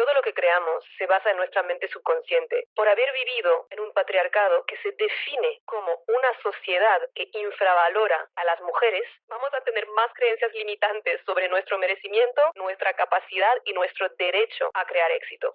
todo lo que creamos se basa en nuestra mente subconsciente. Por haber vivido en un patriarcado que se define como una sociedad que infravalora a las mujeres, vamos a tener más creencias limitantes sobre nuestro merecimiento, nuestra capacidad y nuestro derecho a crear éxito.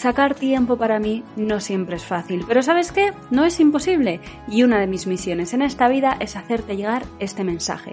Sacar tiempo para mí no siempre es fácil, pero ¿sabes qué? No es imposible y una de mis misiones en esta vida es hacerte llegar este mensaje.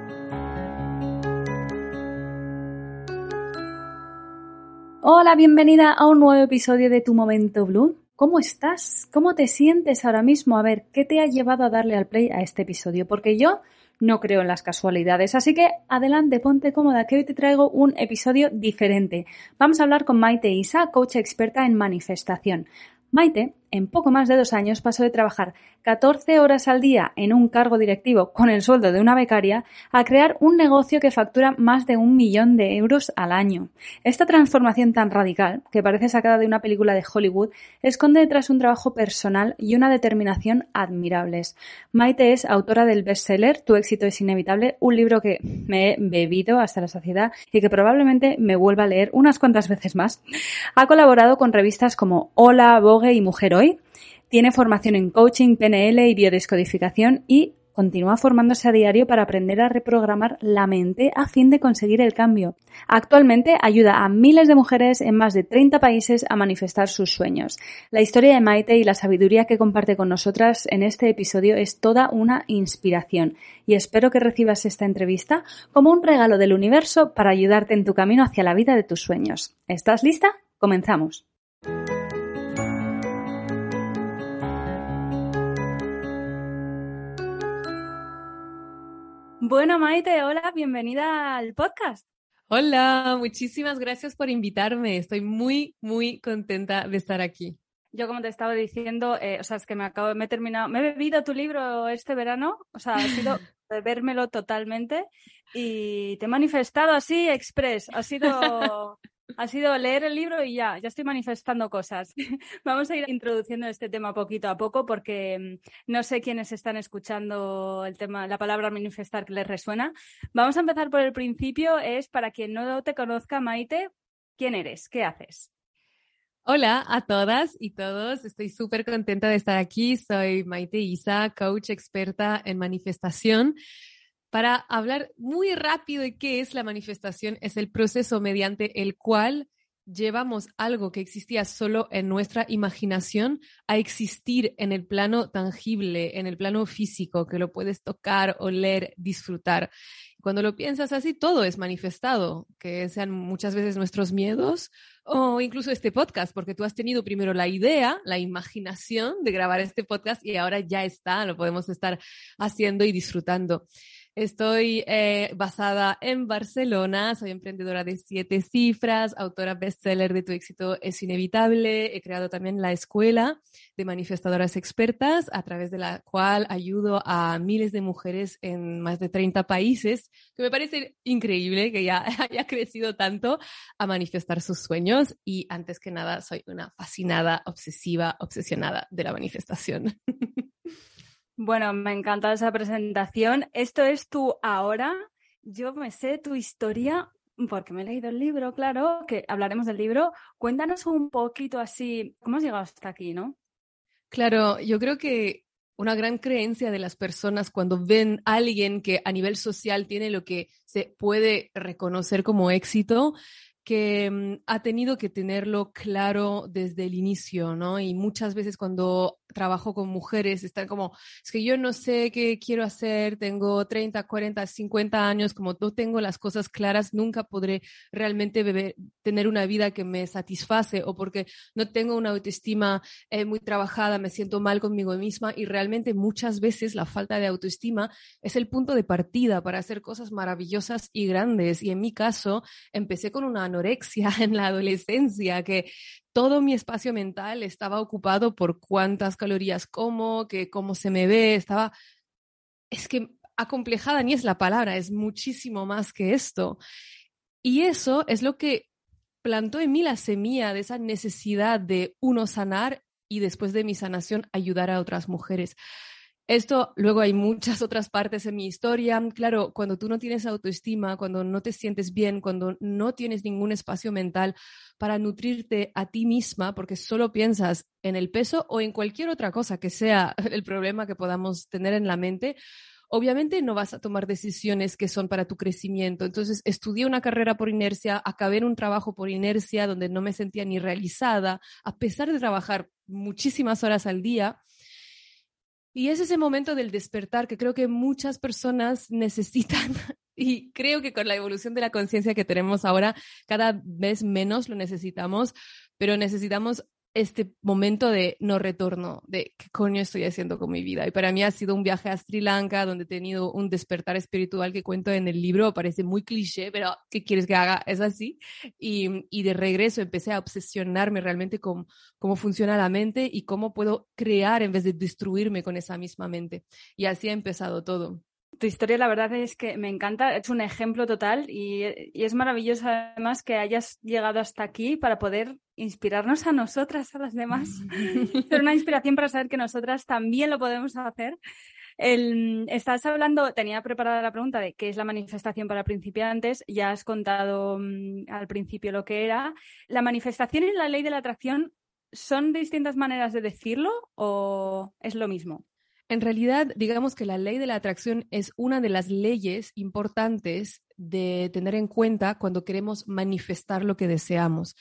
Hola, bienvenida a un nuevo episodio de Tu Momento Blue. ¿Cómo estás? ¿Cómo te sientes ahora mismo? A ver, ¿qué te ha llevado a darle al play a este episodio? Porque yo no creo en las casualidades. Así que adelante, ponte cómoda, que hoy te traigo un episodio diferente. Vamos a hablar con Maite Isa, coach experta en manifestación. Maite en poco más de dos años pasó de trabajar 14 horas al día en un cargo directivo con el sueldo de una becaria a crear un negocio que factura más de un millón de euros al año. Esta transformación tan radical, que parece sacada de una película de Hollywood, esconde detrás un trabajo personal y una determinación admirables. Maite es autora del bestseller Tu éxito es inevitable, un libro que me he bebido hasta la saciedad y que probablemente me vuelva a leer unas cuantas veces más. Ha colaborado con revistas como Hola, Vogue y Mujer tiene formación en coaching, PNL y biodescodificación y continúa formándose a diario para aprender a reprogramar la mente a fin de conseguir el cambio. Actualmente ayuda a miles de mujeres en más de 30 países a manifestar sus sueños. La historia de Maite y la sabiduría que comparte con nosotras en este episodio es toda una inspiración y espero que recibas esta entrevista como un regalo del universo para ayudarte en tu camino hacia la vida de tus sueños. ¿Estás lista? Comenzamos. Bueno, Maite, hola, bienvenida al podcast. Hola, muchísimas gracias por invitarme. Estoy muy, muy contenta de estar aquí. Yo, como te estaba diciendo, eh, o sea, es que me acabo, me he terminado, me he bebido tu libro este verano, o sea, ha sido bebérmelo totalmente y te he manifestado así, express, ha sido ha sido leer el libro y ya, ya estoy manifestando cosas. Vamos a ir introduciendo este tema poquito a poco porque mm, no sé quiénes están escuchando el tema, la palabra manifestar que les resuena. Vamos a empezar por el principio, es para quien no te conozca, Maite, ¿quién eres? ¿Qué haces? Hola a todas y todos, estoy súper contenta de estar aquí. Soy Maite Isa, coach experta en manifestación para hablar muy rápido de qué es la manifestación. Es el proceso mediante el cual llevamos algo que existía solo en nuestra imaginación a existir en el plano tangible, en el plano físico, que lo puedes tocar, oler, disfrutar. Cuando lo piensas así, todo es manifestado, que sean muchas veces nuestros miedos o incluso este podcast, porque tú has tenido primero la idea, la imaginación de grabar este podcast y ahora ya está, lo podemos estar haciendo y disfrutando. Estoy eh, basada en Barcelona, soy emprendedora de siete cifras, autora bestseller de Tu éxito es inevitable. He creado también la escuela de manifestadoras expertas, a través de la cual ayudo a miles de mujeres en más de 30 países, que me parece increíble que ya haya crecido tanto a manifestar sus sueños. Y antes que nada, soy una fascinada, obsesiva, obsesionada de la manifestación. Bueno, me encanta esa presentación. Esto es tu ahora. Yo me sé tu historia porque me he leído el libro, claro, que hablaremos del libro. Cuéntanos un poquito así, ¿cómo has llegado hasta aquí, no? Claro, yo creo que una gran creencia de las personas cuando ven a alguien que a nivel social tiene lo que se puede reconocer como éxito que mm, ha tenido que tenerlo claro desde el inicio, ¿no? Y muchas veces cuando trabajo con mujeres, están como, es que yo no sé qué quiero hacer, tengo 30, 40, 50 años, como no tengo las cosas claras, nunca podré realmente tener una vida que me satisface o porque no tengo una autoestima eh, muy trabajada, me siento mal conmigo misma y realmente muchas veces la falta de autoestima es el punto de partida para hacer cosas maravillosas y grandes. Y en mi caso, empecé con una anorexia en la adolescencia que todo mi espacio mental estaba ocupado por cuántas calorías como, que cómo se me ve, estaba, es que acomplejada ni es la palabra, es muchísimo más que esto. Y eso es lo que plantó en mí la semilla de esa necesidad de uno sanar y después de mi sanación ayudar a otras mujeres. Esto, luego hay muchas otras partes en mi historia. Claro, cuando tú no tienes autoestima, cuando no te sientes bien, cuando no tienes ningún espacio mental para nutrirte a ti misma, porque solo piensas en el peso o en cualquier otra cosa que sea el problema que podamos tener en la mente, obviamente no vas a tomar decisiones que son para tu crecimiento. Entonces, estudié una carrera por inercia, acabé en un trabajo por inercia donde no me sentía ni realizada, a pesar de trabajar muchísimas horas al día y es ese momento del despertar que creo que muchas personas necesitan. Y creo que con la evolución de la conciencia que tenemos ahora, cada vez menos lo necesitamos, pero necesitamos este momento de no retorno, de qué coño estoy haciendo con mi vida. Y para mí ha sido un viaje a Sri Lanka donde he tenido un despertar espiritual que cuento en el libro, parece muy cliché, pero ¿qué quieres que haga? Es así. Y, y de regreso empecé a obsesionarme realmente con cómo funciona la mente y cómo puedo crear en vez de destruirme con esa misma mente. Y así ha empezado todo. Tu historia, la verdad es que me encanta, es un ejemplo total y, y, es maravilloso además que hayas llegado hasta aquí para poder inspirarnos a nosotras, a las demás. Ser una inspiración para saber que nosotras también lo podemos hacer. El, estás hablando, tenía preparada la pregunta de qué es la manifestación para principiantes, ya has contado mm, al principio lo que era. ¿La manifestación y la ley de la atracción son distintas maneras de decirlo o es lo mismo? En realidad, digamos que la ley de la atracción es una de las leyes importantes de tener en cuenta cuando queremos manifestar lo que deseamos.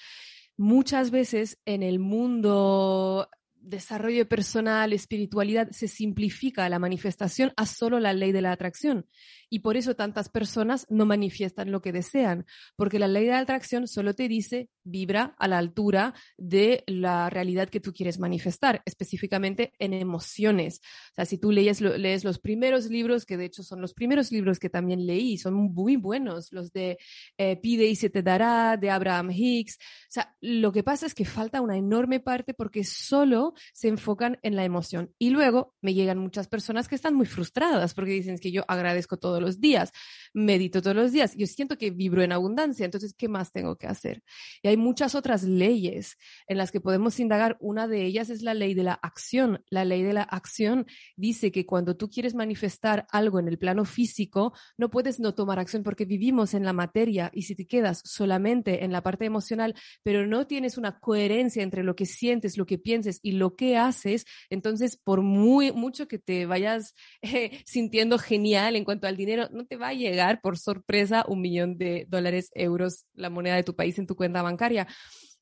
Muchas veces en el mundo desarrollo personal, espiritualidad, se simplifica la manifestación a solo la ley de la atracción. Y por eso tantas personas no manifiestan lo que desean, porque la ley de atracción solo te dice vibra a la altura de la realidad que tú quieres manifestar, específicamente en emociones. O sea, si tú lees, lees los primeros libros, que de hecho son los primeros libros que también leí, son muy buenos, los de eh, Pide y se te dará, de Abraham Hicks. O sea, lo que pasa es que falta una enorme parte porque solo se enfocan en la emoción. Y luego me llegan muchas personas que están muy frustradas porque dicen que yo agradezco todo los días, medito todos los días, yo siento que vibro en abundancia, entonces, ¿qué más tengo que hacer? Y hay muchas otras leyes en las que podemos indagar. Una de ellas es la ley de la acción. La ley de la acción dice que cuando tú quieres manifestar algo en el plano físico, no puedes no tomar acción porque vivimos en la materia y si te quedas solamente en la parte emocional, pero no tienes una coherencia entre lo que sientes, lo que pienses y lo que haces, entonces por muy mucho que te vayas eh, sintiendo genial en cuanto al dinero, no te va a llegar por sorpresa un millón de dólares, euros, la moneda de tu país en tu cuenta bancaria.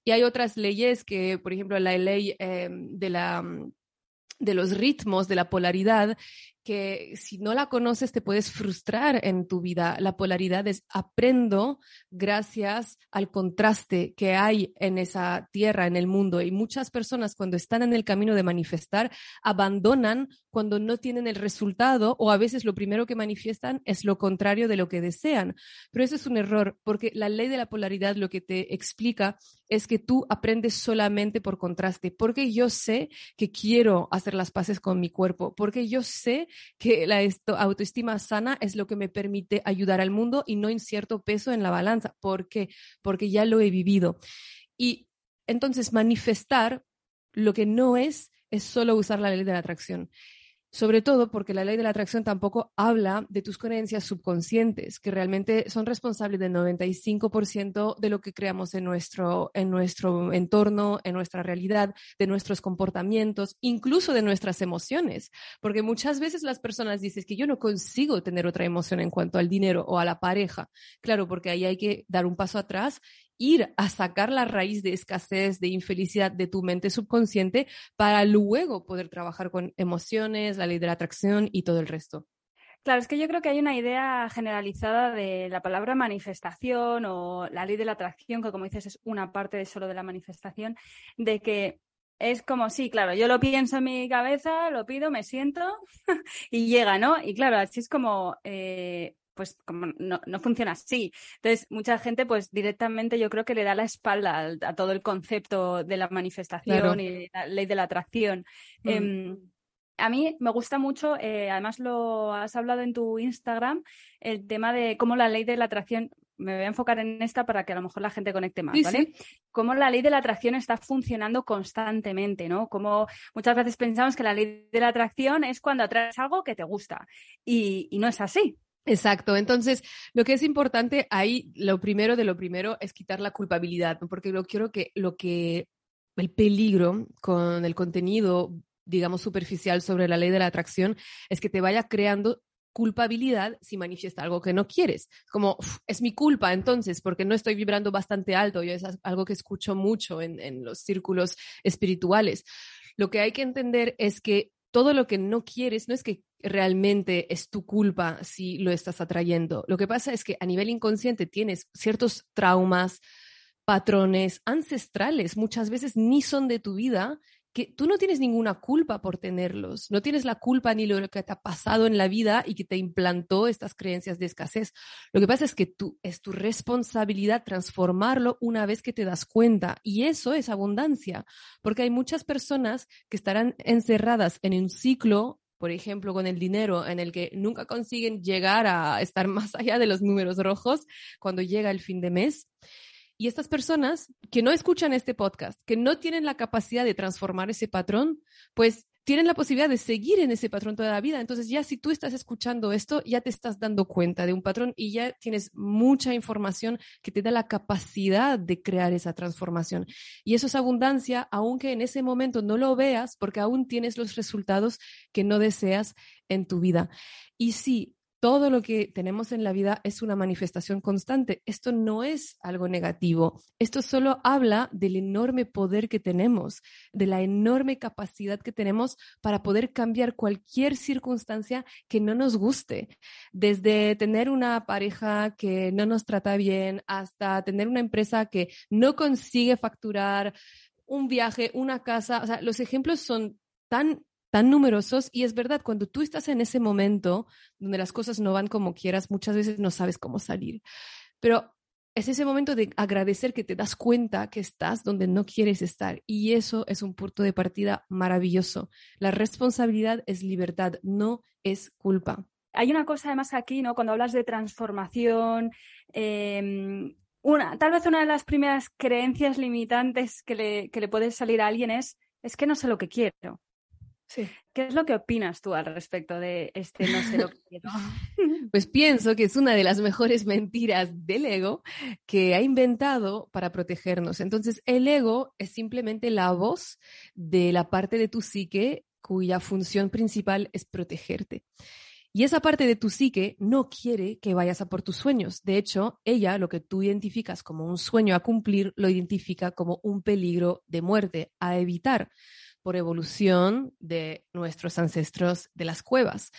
Y hay otras leyes que, por ejemplo, la ley em, de la de los ritmos, de la polaridad, que si no la conoces te puedes frustrar en tu vida. La polaridad es aprendo gracias al contraste que hay en esa tierra, en el mundo. Y muchas personas cuando están en el camino de manifestar abandonan cuando no tienen el resultado o a veces lo primero que manifiestan es lo contrario de lo que desean. Pero eso es un error porque la ley de la polaridad lo que te explica es que tú aprendes solamente por contraste, porque yo sé que quiero hacer las paces con mi cuerpo, porque yo sé que la autoestima sana es lo que me permite ayudar al mundo y no incierto peso en la balanza. ¿Por qué? Porque ya lo he vivido. Y entonces manifestar lo que no es es solo usar la ley de la atracción. Sobre todo porque la ley de la atracción tampoco habla de tus creencias subconscientes, que realmente son responsables del 95% de lo que creamos en nuestro, en nuestro entorno, en nuestra realidad, de nuestros comportamientos, incluso de nuestras emociones. Porque muchas veces las personas dicen que yo no consigo tener otra emoción en cuanto al dinero o a la pareja. Claro, porque ahí hay que dar un paso atrás ir a sacar la raíz de escasez, de infelicidad de tu mente subconsciente para luego poder trabajar con emociones, la ley de la atracción y todo el resto. Claro, es que yo creo que hay una idea generalizada de la palabra manifestación o la ley de la atracción, que como dices es una parte de solo de la manifestación, de que es como, sí, claro, yo lo pienso en mi cabeza, lo pido, me siento y llega, ¿no? Y claro, así es como, eh, pues como no, funciona así. Entonces, mucha gente pues directamente yo creo que le da la espalda a, todo el concepto de la manifestación y la ley de la atracción. Mm. Em, a mí me gusta mucho, eh, además lo has hablado en tu Instagram, el tema de cómo la ley de la atracción, me voy a enfocar en esta para que a lo mejor la gente conecte más, ¿vale? Cómo la ley de la atracción está funcionando constantemente, ¿no? Como muchas veces pensamos que la ley de la atracción es cuando atraes algo que te gusta y, y no es así. Exacto. Entonces, lo que es importante ahí, lo primero de lo primero es quitar la culpabilidad, porque lo quiero que lo que el peligro con el contenido digamos, superficial sobre la ley de la atracción es que te vaya creando culpabilidad si manifiesta algo que no quieres. Como, es mi culpa entonces, porque no estoy vibrando bastante alto. Yo es algo que escucho mucho en, en los círculos espirituales. Lo que hay que entender es que todo lo que no quieres no es que realmente es tu culpa si lo estás atrayendo. Lo que pasa es que a nivel inconsciente tienes ciertos traumas, patrones ancestrales, muchas veces ni son de tu vida tú no tienes ninguna culpa por tenerlos, no tienes la culpa ni lo que te ha pasado en la vida y que te implantó estas creencias de escasez. Lo que pasa es que tú, es tu responsabilidad transformarlo una vez que te das cuenta y eso es abundancia, porque hay muchas personas que estarán encerradas en un ciclo por ejemplo, con el dinero, en el que nunca consiguen llegar a estar más allá de los números rojos cuando llega el fin de mes. Y estas personas que no escuchan este podcast, que no tienen la capacidad de transformar ese patrón, pues tienen la posibilidad de seguir en ese patrón toda la vida. Entonces ya si tú estás escuchando esto, ya te estás dando cuenta de un patrón y ya tienes mucha información que te da la capacidad de crear esa transformación. Y eso es abundancia, aunque en ese momento no lo veas, porque aún tienes los resultados que no deseas en tu vida. Y sí, todo lo que tenemos en la vida es una manifestación constante. Esto no es algo negativo. Esto solo habla del enorme poder que tenemos, de la enorme capacidad que tenemos para poder cambiar cualquier circunstancia que no nos guste. Desde tener una pareja que no nos trata bien hasta tener una empresa que no consigue facturar un viaje, una casa. O sea, los ejemplos son tan tan numerosos y es verdad, cuando tú estás en ese momento donde las cosas no van como quieras, muchas veces no sabes cómo salir. Pero es ese momento de agradecer que te das cuenta que estás donde no quieres estar y eso es un punto de partida maravilloso. La responsabilidad es libertad, no es culpa. Hay una cosa además aquí, ¿no? Cuando hablas de transformación, em, una, tal vez una de las primeras creencias limitantes que le, que le puede salir a alguien es, es que no sé lo que quiero. ¿Qué es lo que opinas tú al respecto de este no sé lo que quiero? Pues pienso que es una de las mejores mentiras del ego que ha inventado para protegernos. Entonces, el ego es simplemente la voz de la parte de tu psique cuya función principal es protegerte. Y esa parte de tu psique no quiere que vayas a por tus sueños. De hecho, ella lo que tú identificas como un sueño a cumplir, lo identifica como un peligro de muerte a evitar por evolución de nuestros ancestros de las cuevas.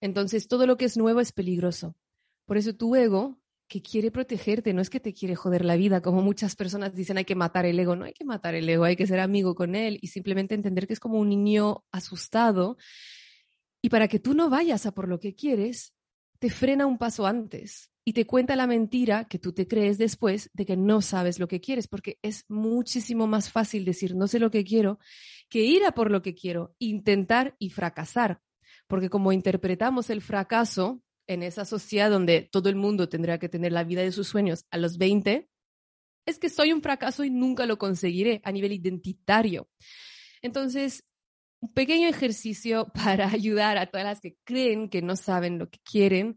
Entonces, todo lo que es nuevo es peligroso. Por eso tu ego, que quiere protegerte, no es que te quiere joder la vida, como muchas personas dicen hay que matar el ego, no hay que matar el ego, hay que ser amigo con él y simplemente entender que es como un niño asustado. Y para que tú no vayas a por lo que quieres, te frena un paso antes y te cuenta la mentira que tú te crees después de que no sabes lo que quieres, porque es muchísimo más fácil decir no sé lo que quiero que ir a por lo que quiero, intentar y fracasar, porque como interpretamos el fracaso en esa sociedad donde todo el mundo tendría que tener la vida de sus sueños a los 20, es que soy un fracaso y nunca lo conseguiré a nivel identitario. Entonces, un pequeño ejercicio para ayudar a todas las que creen que no saben lo que quieren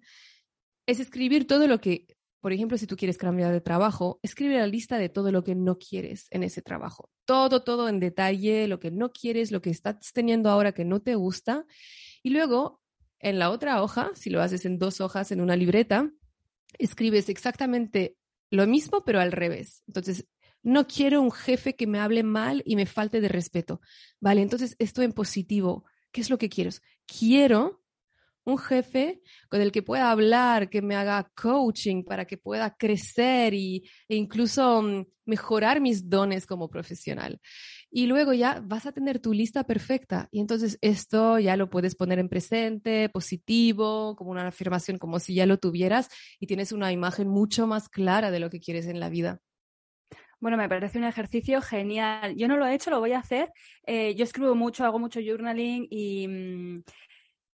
es escribir todo lo que, por ejemplo, si tú quieres cambiar de trabajo, escribe la lista de todo lo que no quieres en ese trabajo. Todo, todo en detalle, lo que no quieres, lo que estás teniendo ahora que no te gusta. Y luego, en la otra hoja, si lo haces en dos hojas en una libreta, escribes exactamente lo mismo, pero al revés. Entonces, no quiero un jefe que me hable mal y me falte de respeto. Vale, entonces esto en positivo. ¿Qué es lo que quiero? Quiero un jefe con el que pueda hablar, que me haga coaching para que pueda crecer y, e incluso mm, mejorar mis dones como profesional. Y luego ya vas a tener tu lista perfecta y entonces esto ya lo puedes poner en presente, positivo, como una afirmación, como si ya lo tuvieras y tienes una imagen mucho más clara de lo que quieres en la vida. Bueno, me parece un ejercicio genial. Yo no lo he hecho, lo voy a hacer. Eh, yo escribo mucho, hago mucho journaling y, mm,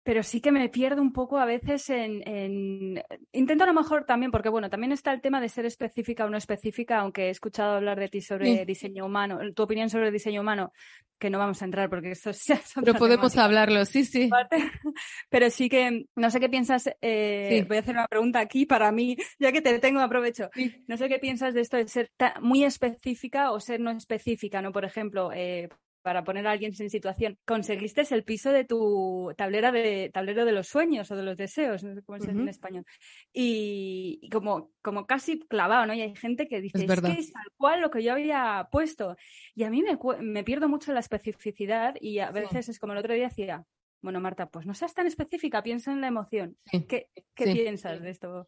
pero sí que me pierdo un poco a veces en, Intento a lo mejor también, porque bueno, también está el tema de ser específica o no específica, aunque he escuchado hablar de ti sobre diseño humano, tu opinión sobre el diseño humano, que no vamos a entrar porque esto es... Pero podemos hablarlo, sí, sí. Pero sí que, no sé qué piensas, eh, voy a hacer una pregunta aquí para mí, ya que te tengo, aprovecho. No sé qué piensas de esto de ser muy específica o ser no específica, ¿no? Por ejemplo, eh, para poner a alguien en situación, conseguiste el piso de tu tablera de, tablero de los sueños o de los deseos, no sé cómo se dice en español. Y, como, como casi clavado, ¿no? Y hay gente que dice, es, que es tal cual lo que yo había puesto. Y a mí me, me pierdo mucho la especificidad y a veces es como el otro día decía, bueno, Marta, pues no seas tan específica, piensa en la emoción. ¿Qué, qué piensas de esto?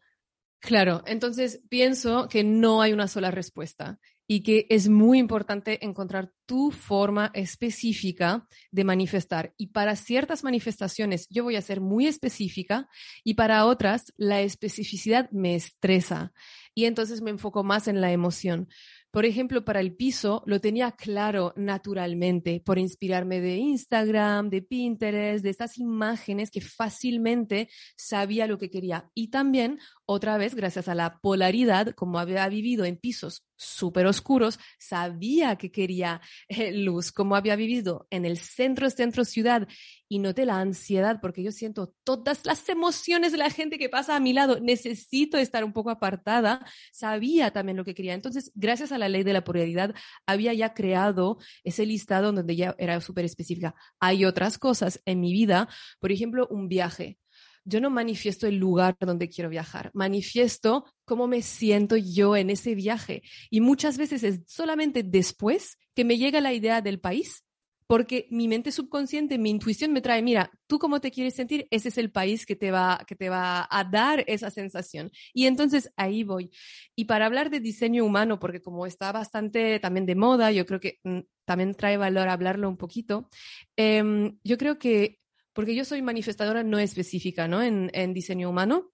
Claro, entonces pienso que no hay una sola respuesta y que es muy importante encontrar tu forma específica de manifestar. Y para ciertas manifestaciones yo voy a ser muy específica y para otras la especificidad me estresa y entonces me enfoco más en la emoción. Por ejemplo, para el piso lo tenía claro naturalmente por inspirarme de Instagram, de Pinterest, de estas imágenes que fácilmente sabía lo que quería. Y también, otra vez, gracias a la polaridad, como había vivido en pisos súper oscuros, sabía que quería eh, luz, como había vivido en el centro, centro ciudad y noté la ansiedad porque yo siento todas las emociones de la gente que pasa a mi lado, necesito estar un poco apartada, sabía también lo que quería. Entonces, gracias a la ley de la polaridad, había ya creado ese listado donde ya era súper específica. Hay otras cosas en mi vida, por ejemplo, un viaje yo no manifiesto el lugar donde quiero viajar, manifiesto cómo me siento yo en ese viaje. Y muchas veces es solamente después que me llega la idea del país, porque mi mente subconsciente, mi intuición me trae, mira, tú cómo te quieres sentir, ese es el país que te va, que te va a dar esa sensación. Y entonces ahí voy. Y para hablar de diseño humano, porque como está bastante también de moda, yo creo que mm, también trae valor hablarlo un poquito, em, yo creo que porque yo soy manifestadora no específica, ¿no? En, diseño humano.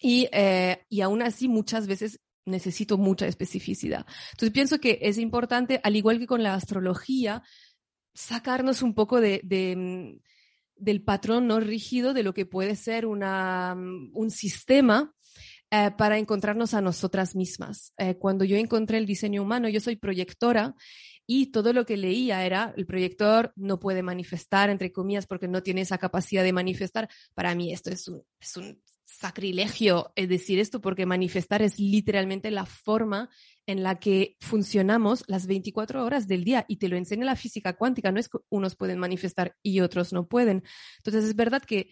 Y, eh, y aún así muchas veces necesito mucha especificidad. Entonces pienso que es importante, al igual que con la astrología, sacarnos un poco de, mm, del patrón no rígido de lo que puede ser una, mm, un sistema eh, para encontrarnos a nosotras mismas. Eh, cuando yo encontré el diseño humano, yo soy proyectora y todo lo que leía era el proyector no puede manifestar, entre comillas, porque no tiene esa capacidad de manifestar. Para mí esto es un, es un sacrilegio es decir esto, porque manifestar es literalmente la forma en la que funcionamos las 24 horas del día y te lo enseña la física cuántica, no es que unos pueden manifestar y otros no pueden. Entonces es verdad que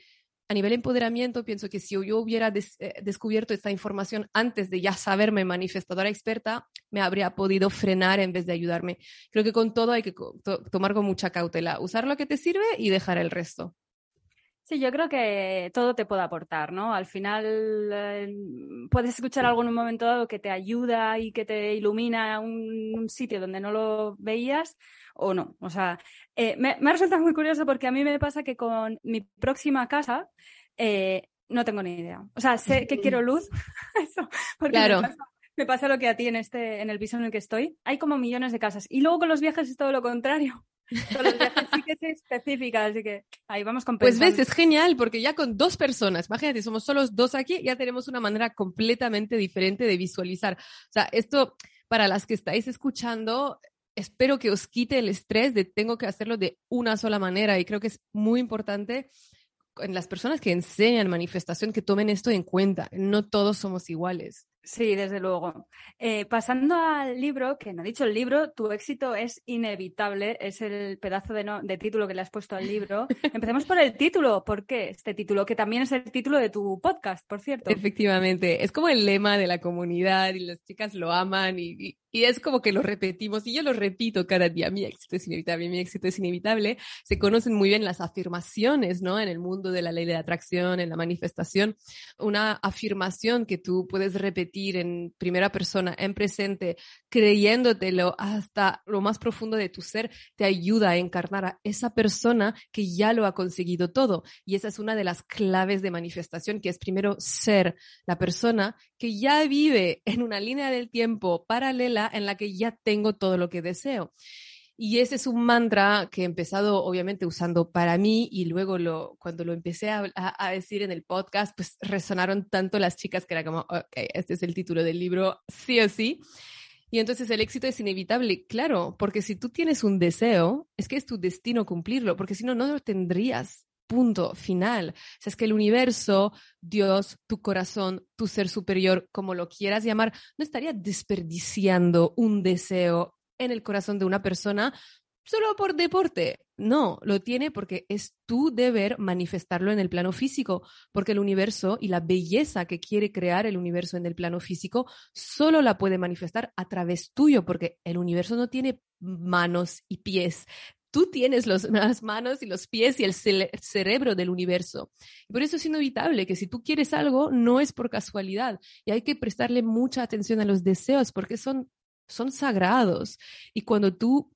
a nivel empoderamiento, pienso que si yo hubiera eh, descubierto esta información antes de ya saberme manifestadora experta, me habría podido frenar en vez de ayudarme. Creo que con todo hay que tomar con mucha cautela, usar lo que te sirve y dejar el resto. Sí, yo creo que todo te puede aportar, ¿no? Al final eh, puedes escuchar algo en un momento dado que te ayuda y que te ilumina un, un sitio donde no lo veías o no. O sea, eh, me, me, ha resultado muy curioso porque a mí me pasa que con mi próxima casa eh, no tengo ni idea. O sea, sé que quiero luz, eso, porque claro. me, pasa, lo que a ti en, este, en el piso en el que estoy. Hay como millones de casas. Y luego con los viajes es todo lo contrario. Con los viajes sí que es específica, así que ahí vamos con Pues ves, es genial, porque ya con dos personas, imagínate, somos solo dos aquí, ya tenemos una manera completamente diferente de visualizar. O sea, esto, para las que estáis escuchando, espero que os quite el estrés de tengo que hacerlo de una sola manera y creo que es muy importante en las personas que enseñan manifestación que tomen esto en cuenta. No todos somos iguales. Sí, desde luego. Eh, pasando al libro, que no he dicho el libro, tu éxito es inevitable, es el pedazo de, de título que le has puesto al libro. Empecemos por el título. ¿Por qué este título? Que también es el título de tu podcast, por cierto. Efectivamente, es como el lema de la comunidad y las chicas lo aman y, y es como que lo repetimos y yo lo repito cada día, mi éxito es inevitable, mi éxito es inevitable. Se conocen muy bien las afirmaciones, ¿no? En el mundo de la ley de atracción, en la manifestación. Una afirmación que tú puedes repetir en primera persona, en presente, creyéndotelo hasta lo más profundo de tu ser, te ayuda a encarnar a esa persona que ya lo ha conseguido todo. Y esa es una de las claves de manifestación, que es primero ser la persona que ya vive en una línea del tiempo paralela en la que ya tengo todo lo que deseo. Y ese es un mantra que he empezado obviamente usando para mí y luego lo, cuando lo empecé a, a, decir en el podcast, pues resonaron tanto las chicas que era como, ok, este es el título del libro, sí o sí. Y entonces el éxito es inevitable, claro, porque si tú tienes un deseo, es que es tu destino cumplirlo, porque si no, no lo tendrías. Punto final. O sea, es que el universo, Dios, tu corazón, tu ser superior, como lo quieras llamar, no estaría desperdiciando un deseo en el corazón de una persona solo por deporte. No, lo tiene porque es tu deber manifestarlo en el plano físico, porque el universo y la belleza que quiere crear el universo en el plano físico solo la puede manifestar a través tuyo, porque el universo no tiene manos y pies, tú tienes las manos y los pies y el cerebro del universo. Y por eso es inevitable que si tú quieres algo, no es por casualidad. Y hay que prestarle mucha atención a los deseos porque son, son sagrados. Y cuando tú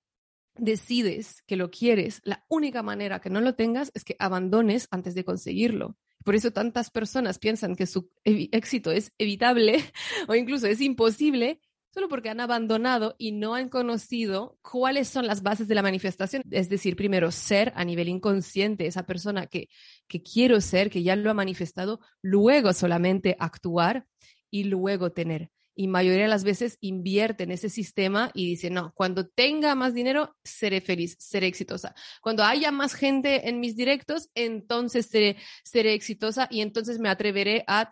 decides que lo quieres, la única manera que no lo tengas es que abandones antes de conseguirlo. Por eso tantas personas piensan que su éxito es evitable o incluso es imposible solo porque han abandonado y no han conocido cuáles son las bases de la manifestación. Es decir, primero ser a nivel inconsciente, esa persona que, que quiero ser, que ya lo ha manifestado, luego solamente actuar y luego tener y mayoría de las veces invierte en ese sistema y dice, no, cuando tenga más dinero, seré feliz, seré exitosa. Cuando haya más gente en mis directos, entonces seré, seré exitosa y entonces me atreveré a...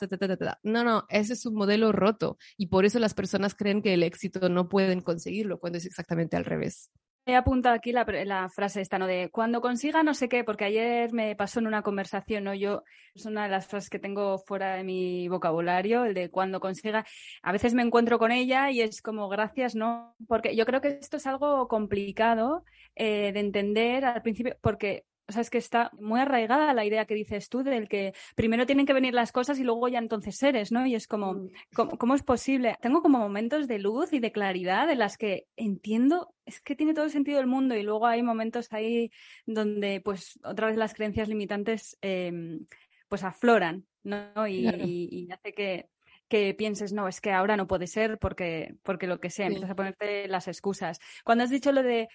no, no, ese es un modelo roto y por eso las personas creen que el éxito no pueden conseguirlo cuando es exactamente al revés. He apuntado aquí la, la, frase esta, ¿no? De cuando consiga no sé qué, porque ayer me pasó en una conversación, ¿no? Yo, es una de las frases que tengo fuera de mi vocabulario, el de cuando consiga. A veces me encuentro con ella y es como gracias, ¿no? Porque yo creo que esto es algo complicado eh, de entender al principio, porque o sea, es que está muy arraigada la idea que dices tú del que primero tienen que venir las cosas y luego ya entonces eres, ¿no? Y es como, mm. ¿cómo, es posible? Tengo como momentos de luz y de claridad en las que entiendo, es que tiene todo el sentido del mundo y luego hay momentos ahí donde, pues, otra vez las creencias limitantes, em, pues, afloran, ¿no? Y, hace que, que pienses, no, es que ahora no puede ser porque, porque lo que sea, empiezas a ponerte las excusas. Cuando has dicho lo de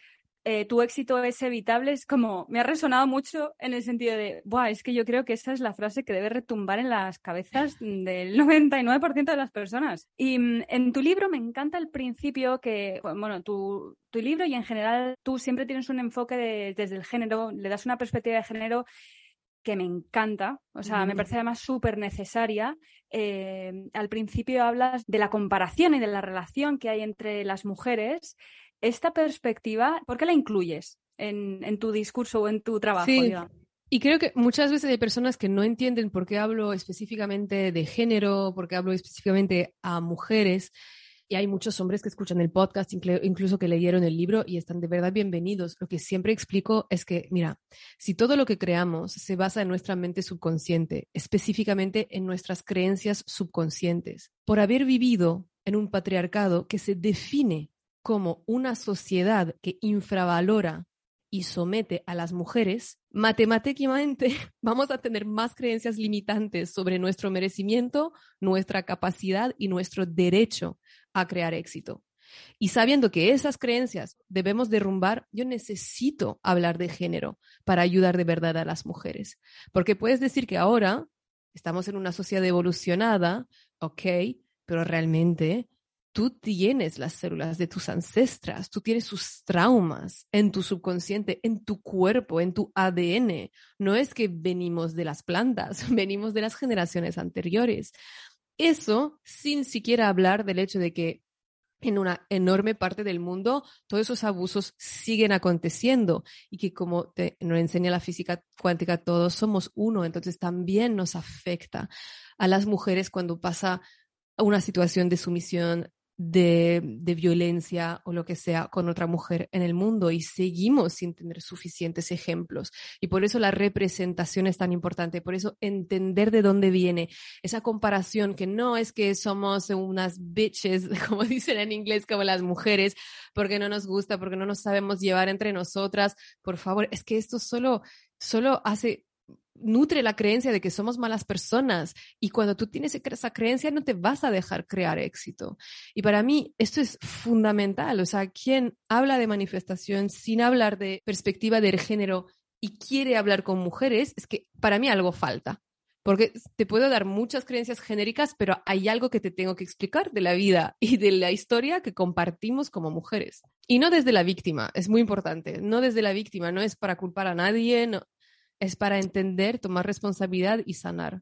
eh, tu éxito es evitable, es como, me ha resonado mucho en el sentido de, Buah, es que yo creo que esa es la frase que debe retumbar en las cabezas del 99% de las personas. Y mm, en tu libro me encanta el principio que, bueno, tu, tu libro y en general tú siempre tienes un enfoque desde el género, le das una perspectiva de género que me encanta, o sea, me parece además súper necesaria. Eh, al principio hablas de la comparación y de la relación que hay entre las mujeres esta perspectiva, ¿por qué la incluyes en, tu discurso o en tu trabajo? Y creo que muchas veces hay personas que no entienden por qué hablo específicamente de género, por qué hablo específicamente a mujeres. Y hay muchos hombres que escuchan el podcast, incluso que leyeron el libro y están de verdad bienvenidos. Lo que siempre explico es que, mira, si todo lo que creamos se basa en nuestra mente subconsciente, específicamente en nuestras creencias subconscientes, por haber vivido en un patriarcado que se define como una sociedad que infravalora y somete a las mujeres, matemáticamente vamos a tener más creencias limitantes sobre nuestro merecimiento, nuestra capacidad y nuestro derecho a crear éxito. Y sabiendo que esas creencias debemos derrumbar, yo necesito hablar de género para ayudar de verdad a las mujeres. Porque puedes decir que ahora estamos en una sociedad evolucionada, ok, pero realmente tú tienes las células de tus ancestras, tú tienes sus traumas en tu subconsciente, en tu cuerpo, en tu ADN. No es que venimos de las plantas, venimos de las generaciones anteriores. Eso sin siquiera hablar del hecho de que en una enorme parte del mundo todos esos abusos siguen aconteciendo y que como te, nos enseña la física cuántica, todos somos uno, entonces también nos afecta a las mujeres cuando pasa una situación de sumisión, de, de, violencia o lo que sea con otra mujer en el mundo y seguimos sin tener suficientes ejemplos. Y por eso la representación es tan importante, por eso entender de dónde viene esa comparación que no es que somos unas bitches, como dicen en inglés, como las mujeres, porque no nos gusta, porque no nos sabemos llevar entre nosotras. Por favor, es que esto solo, solo hace nutre la creencia de que somos malas personas y cuando tú tienes esa creencia no te vas a dejar crear éxito. Y para mí esto es fundamental, o sea, quien habla de manifestación sin hablar de perspectiva del género y quiere hablar con mujeres, es que para mí algo falta. Porque te puedo dar muchas creencias genéricas, pero hay algo que te tengo que explicar de la vida y de la historia que compartimos como mujeres. Y no desde la víctima, es muy importante. No desde la víctima, no es para culpar a nadie, es para entender, tomar responsabilidad y sanar.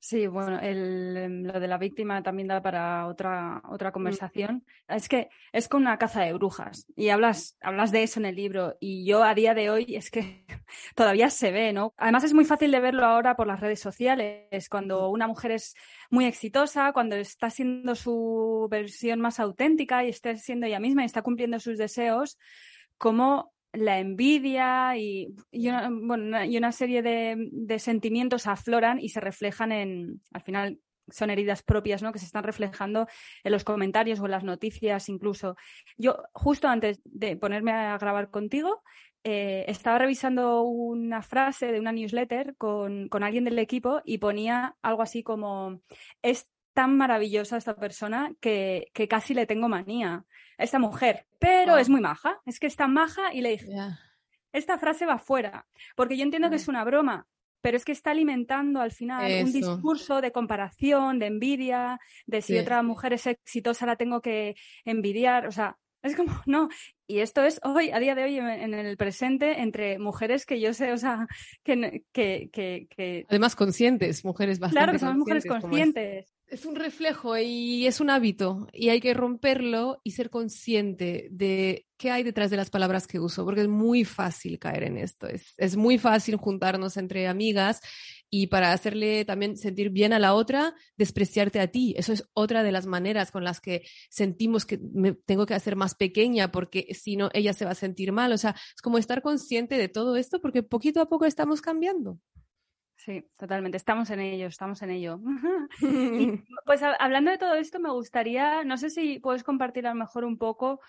Sí, bueno, em, lo de la víctima también da para otra, otra conversación. Es que es con una caza de brujas y hablas, hablas de eso en el libro y yo a día de hoy es que todavía se ve, ¿no? Además es muy fácil de verlo ahora por las redes sociales, cuando una mujer es muy exitosa, cuando está siendo su versión más auténtica y está siendo ella misma y está cumpliendo sus deseos, como la envidia y, una, bueno, y una serie de, sentimientos afloran y se reflejan en, al final son heridas propias, ¿no? Que se están reflejando en los comentarios o en las noticias incluso. Yo, justo antes de ponerme a grabar contigo, eh, estaba revisando una frase de una newsletter con, con, alguien del equipo y ponía algo así como, es tan maravillosa esta persona que, que casi le tengo manía esta mujer, pero es muy maja, es que está maja y le dije, esta frase va fuera, porque yo entiendo que es una broma, pero es que está alimentando al final un discurso de comparación, de envidia, de si otra mujer es exitosa la tengo que envidiar, o sea, es como, no. Y esto es hoy, a día de hoy, en el presente, entre mujeres que yo sé, o sea, que. que, que, Además, conscientes, mujeres bastante. Claro, que somos mujeres conscientes es un reflejo y es un hábito y hay que romperlo y ser consciente de qué hay detrás de las palabras que uso, porque es muy fácil caer en esto, es, es muy fácil juntarnos entre amigas y para hacerle también sentir bien a la otra, despreciarte a ti. Eso es otra de las maneras con las que sentimos que me tengo que hacer más pequeña porque si no, ella se va a sentir mal. O sea, es como estar consciente de todo esto porque poquito a poco estamos cambiando. Sí, totalmente. Estamos en ello, estamos en ello. pues hablando de todo esto, me gustaría, no sé si puedes compartir a lo mejor un poco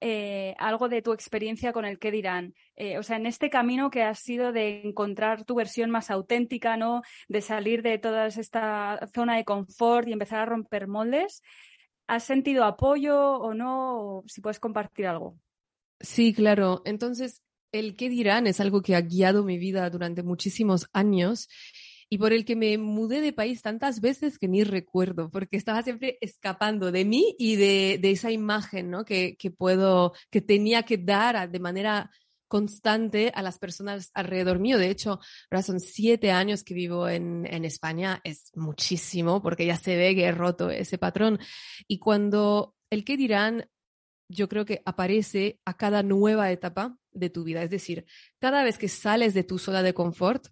eh, algo de tu experiencia con el qué dirán. Eh, o sea, en este camino que has sido de encontrar tu versión más auténtica, ¿no? De salir de toda esta zona de confort y empezar a romper moldes. ¿Has sentido apoyo o no? si puedes compartir algo. Sí, claro. Entonces, el qué dirán es algo que ha guiado mi vida durante muchísimos años y por el que me mudé de país tantas veces que ni recuerdo, porque estaba siempre escapando de mí y de, esa imagen ¿no? que, puedo, que tenía que dar de manera constante a las personas alrededor mío. De hecho, ahora son siete años que vivo en, en España, es muchísimo porque ya se ve que he roto ese patrón. Y cuando el qué dirán yo creo que aparece a cada nueva etapa de tu vida. Es decir, cada vez que sales de tu zona de confort,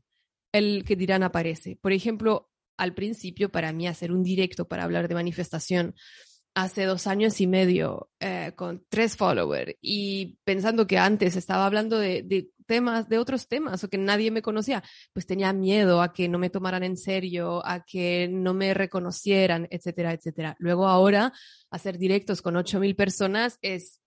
el que dirán aparece. Por ejemplo, al principio, para mí, hacer un directo para hablar de manifestación hace dos años y medio eh, con tres followers y pensando que antes estaba hablando de, de, temas, de otros temas o que nadie me conocía, pues tenía miedo a que no me tomaran en serio, a que no me reconocieran, etcétera, etcétera. Luego ahora hacer directos con ocho mil personas es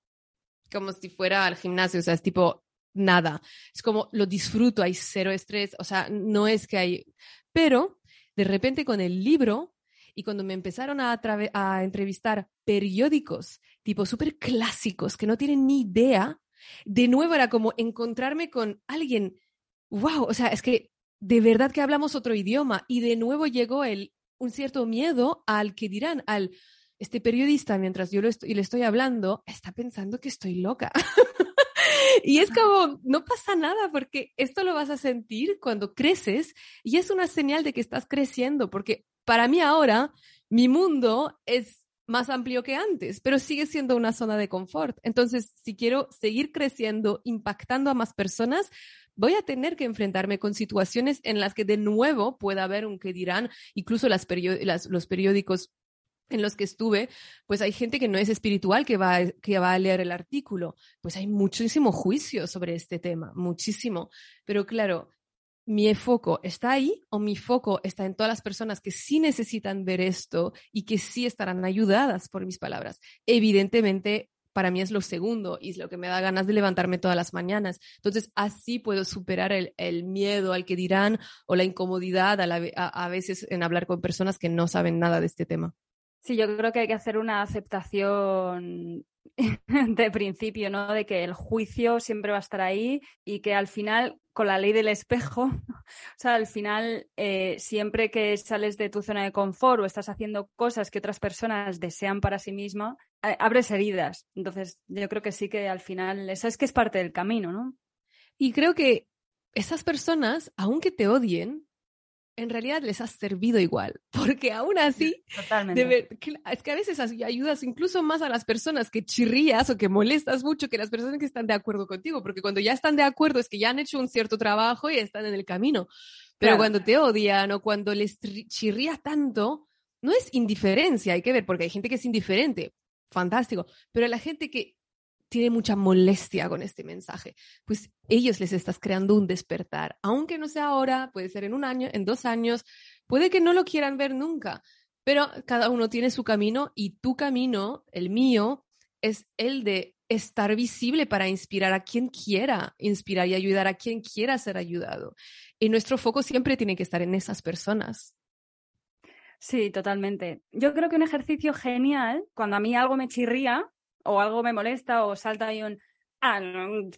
como si fuera al gimnasio, o sea, es tipo nada. Es como lo disfruto, hay cero estrés, o sea, no es que hay, pero de repente con el libro y cuando me empezaron a, a entrevistar periódicos tipo súper clásicos que no tienen ni idea, de nuevo era como encontrarme con alguien, wow, o sea, es que de verdad que hablamos otro idioma y de nuevo llegó el, un cierto miedo al que dirán, al, este periodista, mientras yo le estoy hablando, está pensando que estoy loca. y es como, no pasa nada porque esto lo vas a sentir cuando creces y es una señal de que estás creciendo porque para mí ahora, mi mundo es más amplio que antes, pero sigue siendo una zona de confort. Entonces, si quiero seguir creciendo, impactando a más personas, voy a tener que enfrentarme con situaciones en las que de nuevo pueda haber un que dirán, incluso las, los periódicos en los que estuve, pues hay gente que no es espiritual que va, que va a leer el artículo. Pues hay muchísimo juicio sobre este tema, muchísimo. Pero claro, mi foco está ahí o mi foco está en todas las personas que sí necesitan ver esto y que sí estarán ayudadas por mis palabras. Evidentemente, para mí es lo segundo y es lo que me da ganas de levantarme todas las mañanas. Entonces, así puedo superar el, miedo al que dirán o la incomodidad a veces en hablar con personas que no saben nada de este tema. Sí, yo creo que hay que hacer una aceptación de principio, ¿no? De que el juicio siempre va a estar ahí y que al final, con la ley del espejo, o sea, al final, eh, siempre que sales de tu zona de confort o estás haciendo cosas que otras personas desean para sí mismas, eh, abres heridas. Entonces, yo creo que sí que al final, eso es que es parte del camino, ¿no? Y creo que esas personas, aunque te odien, en realidad les has servido igual, porque aún así, Totalmente. es que a veces ayudas incluso más a las personas que chirrías o que molestas mucho que las personas que están de acuerdo contigo, porque cuando ya están de acuerdo es que ya han hecho un cierto trabajo y están en el camino. Pero cuando te odian o cuando les chirrías tanto, no es indiferencia, hay que ver, porque hay gente que es indiferente, fantástico, pero la gente que tiene mucha molestia con este mensaje, pues ellos les estás creando un despertar, aunque no sea ahora, puede ser en un año, en dos años, puede que no lo quieran ver nunca, pero cada uno tiene su camino y tu camino, el mío, es el de estar visible para inspirar a quien quiera inspirar y ayudar a quien quiera ser ayudado. Y nuestro foco siempre tiene que estar en esas personas. Sí, totalmente. Yo creo que un ejercicio genial, cuando a mí algo me chirría, o algo me molesta o salta ahí un, ah,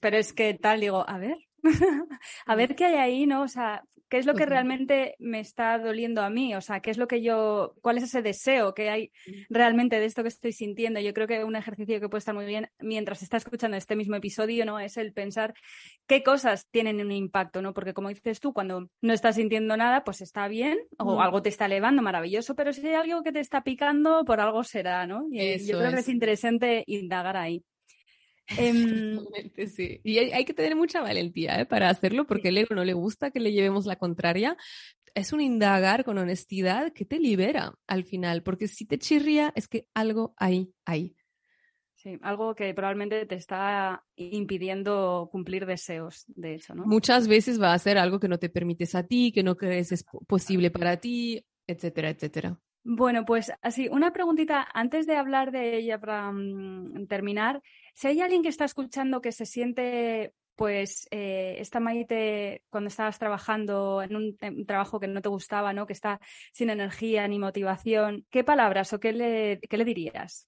pero es que tal, digo, a ver, a ver qué hay ahí, ¿no? O sea, ¿qué es lo que realmente me está doliendo a mí? O sea, ¿qué es lo que yo, cuál es ese deseo que hay realmente de esto que estoy sintiendo? Yo creo que un ejercicio que puede estar muy bien mientras está escuchando este mismo episodio, ¿no? Es el pensar qué cosas tienen un impacto, ¿no? Porque como dices tú, cuando no estás sintiendo nada, pues está bien, o algo te está elevando, maravilloso, pero si hay algo que te está picando, por algo será, ¿no? Y yo creo que es interesante indagar ahí. Em, sí. Y hay, que tener mucha valentía ¿eh? para hacerlo porque el ego no le gusta que le llevemos la contraria. Es un indagar con honestidad que te libera al final, porque si te chirría es que algo hay ahí. Sí, algo que probablemente te está impidiendo cumplir deseos, de hecho, ¿no? Muchas veces va a ser algo que no te permites a ti, que no crees es posible para ti, etcétera, etcétera. Bueno, pues así, una preguntita antes de hablar de ella para mm, terminar. Si hay alguien que está escuchando que se siente, pues, eh, esta Maite, cuando estabas trabajando en un, trabajo que no te gustaba, ¿no? Que está sin energía ni motivación, ¿qué palabras o qué le, qué le dirías?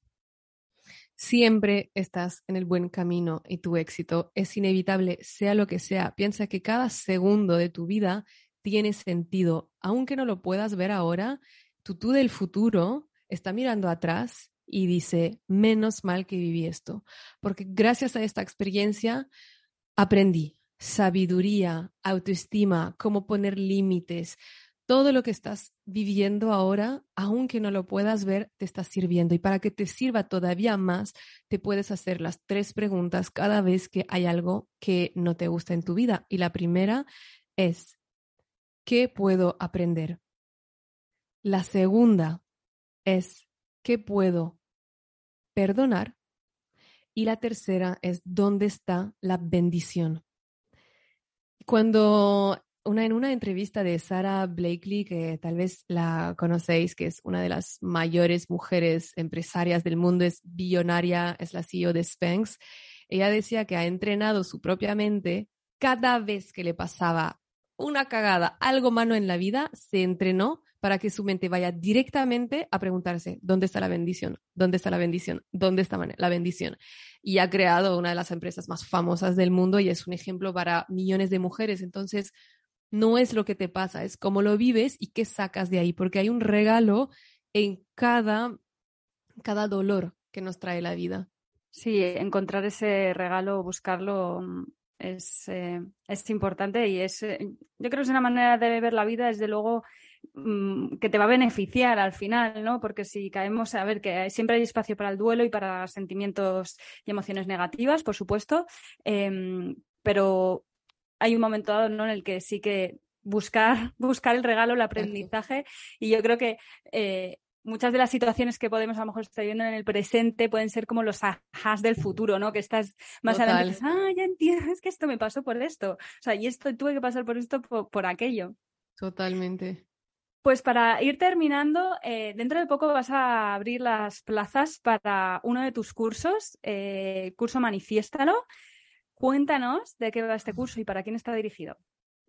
Siempre estás en el buen camino y tu éxito es inevitable, sea lo que sea. Piensa que cada segundo de tu vida tiene sentido, aunque no lo puedas ver ahora tu tú del futuro está mirando atrás y dice, menos mal que viví esto, porque gracias a esta experiencia aprendí sabiduría, autoestima, cómo poner límites. Todo lo que estás viviendo ahora, aunque no lo puedas ver, te está sirviendo. Y para que te sirva todavía más, te puedes hacer las tres preguntas cada vez que hay algo que no te gusta en tu vida. Y la primera es, ¿qué puedo aprender? La segunda es qué puedo perdonar. Y la tercera es dónde está la bendición. Cuando una, en una entrevista de Sarah Blakely, que tal vez la conocéis, que es una de las mayores mujeres empresarias del mundo, es billonaria, es la CEO de Spanx, ella decía que ha entrenado su propia mente cada vez que le pasaba una cagada, algo malo en la vida, se entrenó para que su mente vaya directamente a preguntarse, ¿dónde está la bendición? ¿Dónde está la bendición? ¿Dónde está la bendición? Y ha creado una de las empresas más famosas del mundo y es un ejemplo para millones de mujeres. Entonces, no es lo que te pasa, es cómo lo vives y qué sacas de ahí, porque hay un regalo en cada, cada dolor que nos trae la vida. Sí, encontrar ese regalo, buscarlo, mm, es, eh, es importante y es, eh, yo creo que es una manera de ver la vida, desde luego, que te va a beneficiar al final, ¿no? Porque si caemos, a ver, que siempre hay espacio para el duelo y para sentimientos y emociones negativas, por supuesto, em, pero hay un momento dado ¿no? en el que sí que buscar, buscar el regalo, el aprendizaje, y yo creo que eh, muchas de las situaciones que podemos a lo mejor estar viendo en el presente pueden ser como los ajas del futuro, ¿no? Que estás más adelante, ah, ya entiendes que esto me pasó por esto, o sea, y esto tuve que pasar por esto, por aquello. Totalmente. Pues para ir terminando, eh, dentro de poco vas a abrir las plazas para uno de tus cursos, eh, curso Manifiéstalo. Cuéntanos de qué va este curso y para quién está dirigido.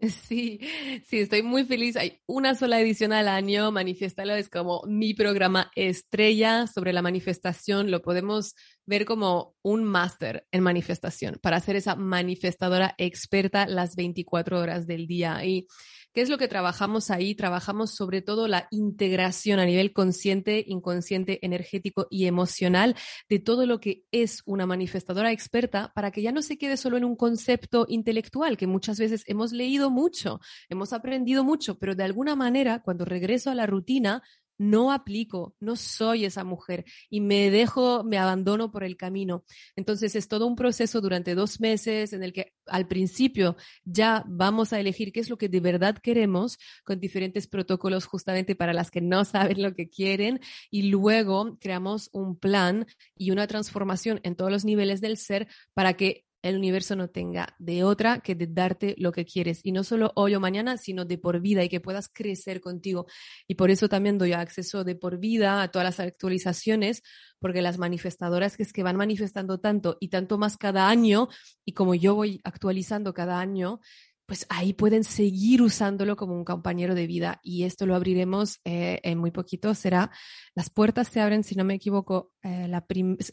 Sí, sí, estoy muy feliz. Hay una sola edición al año. Manifiéstalo es como mi programa estrella sobre la manifestación. Lo podemos ver como un máster en manifestación para ser esa manifestadora experta las 24 horas del día. Y ¿Qué es lo que trabajamos ahí? Trabajamos sobre todo la integración a nivel consciente, inconsciente, energético y emocional de todo lo que es una manifestadora experta para que ya no se quede solo en un concepto intelectual que muchas veces hemos leído mucho, hemos aprendido mucho, pero de alguna manera cuando regreso a la rutina no aplico, no soy esa mujer y me dejo, me abandono por el camino. Entonces es todo un proceso durante dos meses en el que al principio ya vamos a elegir qué es lo que de verdad queremos con diferentes protocolos justamente para las que no saben lo que quieren y luego creamos un plan y una transformación en todos los niveles del ser para que el universo no tenga de otra que de darte lo que quieres. Y no solo hoy o mañana, sino de por vida y que puedas crecer contigo. Y por eso también doy acceso de por vida a todas las actualizaciones, porque las manifestadoras que es que van manifestando tanto y tanto más cada año, y como yo voy actualizando cada año, pues ahí pueden seguir usándolo como un compañero de vida y esto lo abriremos eh, en muy poquito. Será, las puertas se abren, si no me equivoco, eh, la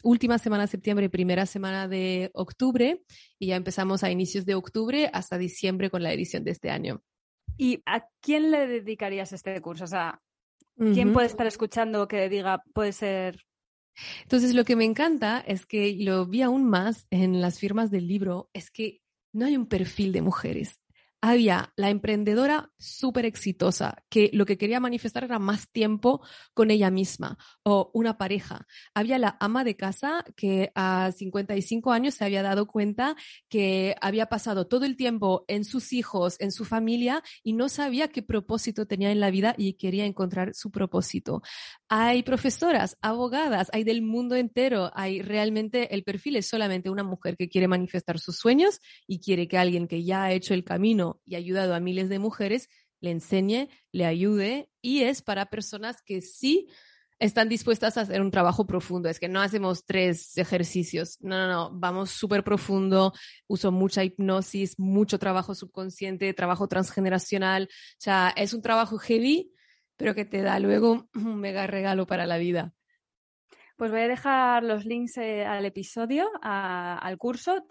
última semana de septiembre y primera semana de octubre y ya empezamos a inicios de octubre hasta diciembre con la edición de este año. ¿Y a quién le dedicarías este curso? O sea, ¿quién puede estar escuchando que diga, puede ser entonces, lo que me encanta es que lo vi aún más en las firmas del libro, es que no hay un perfil de mujeres había la emprendedora súper exitosa que lo que quería manifestar era más tiempo con ella misma o una pareja. Había la ama de casa que a 55 años se había dado cuenta que había pasado todo el tiempo en sus hijos, en su familia y no sabía qué propósito tenía en la vida y quería encontrar su propósito. Hay profesoras, abogadas, hay del mundo entero, hay realmente el perfil es solamente una mujer que quiere manifestar sus sueños y quiere que alguien que ya ha hecho el camino y ayudado a miles de mujeres, le enseñe, le ayude y es para personas que sí están dispuestas a hacer un trabajo profundo. Es que no hacemos tres ejercicios. No, no, no. Vamos súper profundo. Uso mucha hipnosis, mucho trabajo subconsciente, trabajo transgeneracional. O sea, es un trabajo heavy, pero que te da luego un mega regalo para la vida. Pues voy a dejar los links eh, al episodio, al curso.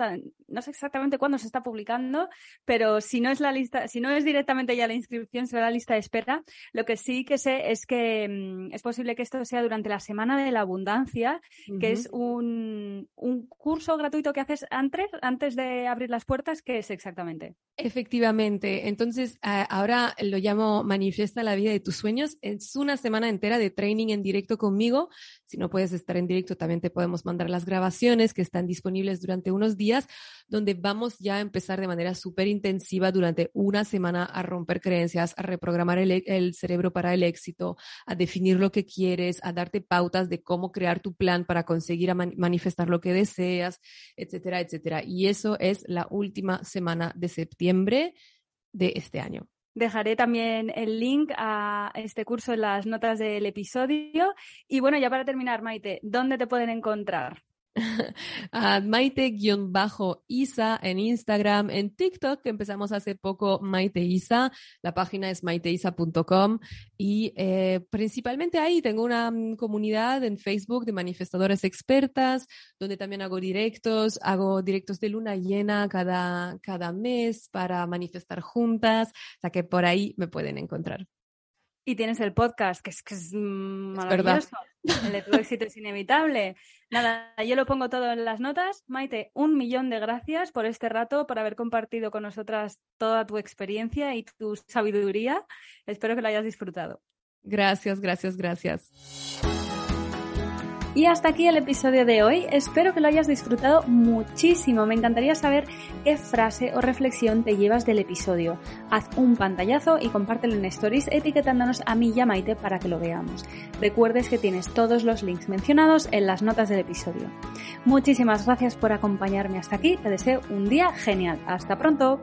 no sé exactamente cuándo se está publicando, pero si no es la lista, si no es directamente ya la inscripción, será la lista de espera. Lo que sí que sé es que mm, es posible que esto sea durante la Semana de la Abundancia, que es un, curso gratuito que haces antes, antes de abrir las puertas, ¿qué es exactamente? Efectivamente. Entonces, ahora lo llamo Manifiesta la vida de tus sueños. Es una semana entera de training en directo conmigo. Si no puedes estar en directo, también te podemos mandar las grabaciones que están disponibles durante unos días, donde vamos ya a empezar de manera súper intensiva durante una semana a romper creencias, a reprogramar el, cerebro para el éxito, a definir lo que quieres, a darte pautas de cómo crear tu plan para conseguir manifestar lo que deseas, etcétera, etcétera. Y eso es la última semana de septiembre de este año. Dejaré también el link a este curso en las notas del episodio. Y bueno, ya para terminar, Maite, ¿dónde te pueden encontrar? a Maite-Isa en Instagram, en TikTok, que empezamos hace poco Maite Isa, la página es maiteisa.com y eh, principalmente ahí tengo una mm, comunidad en Facebook de manifestadoras expertas, donde también hago directos, hago directos de luna llena cada, cada mes para manifestar juntas, o sea que por ahí me pueden encontrar. Y tienes el podcast, que es, que es maravilloso. el de tu éxito es inevitable. Nada, yo lo pongo todo en las notas. Maite, un millón de gracias por este rato, por haber compartido con nosotras toda tu experiencia y tu sabiduría. Espero que lo hayas disfrutado. Gracias, gracias, gracias. Y hasta aquí el episodio de hoy. Espero que lo hayas disfrutado muchísimo. Me encantaría saber qué frase o reflexión te llevas del episodio. Haz un pantallazo y compártelo en stories etiquetándonos a mí y a Maite para que lo veamos. Recuerdes que tienes todos los links mencionados en las notas del episodio. Muchísimas gracias por acompañarme hasta aquí. Te deseo un día genial. Hasta pronto.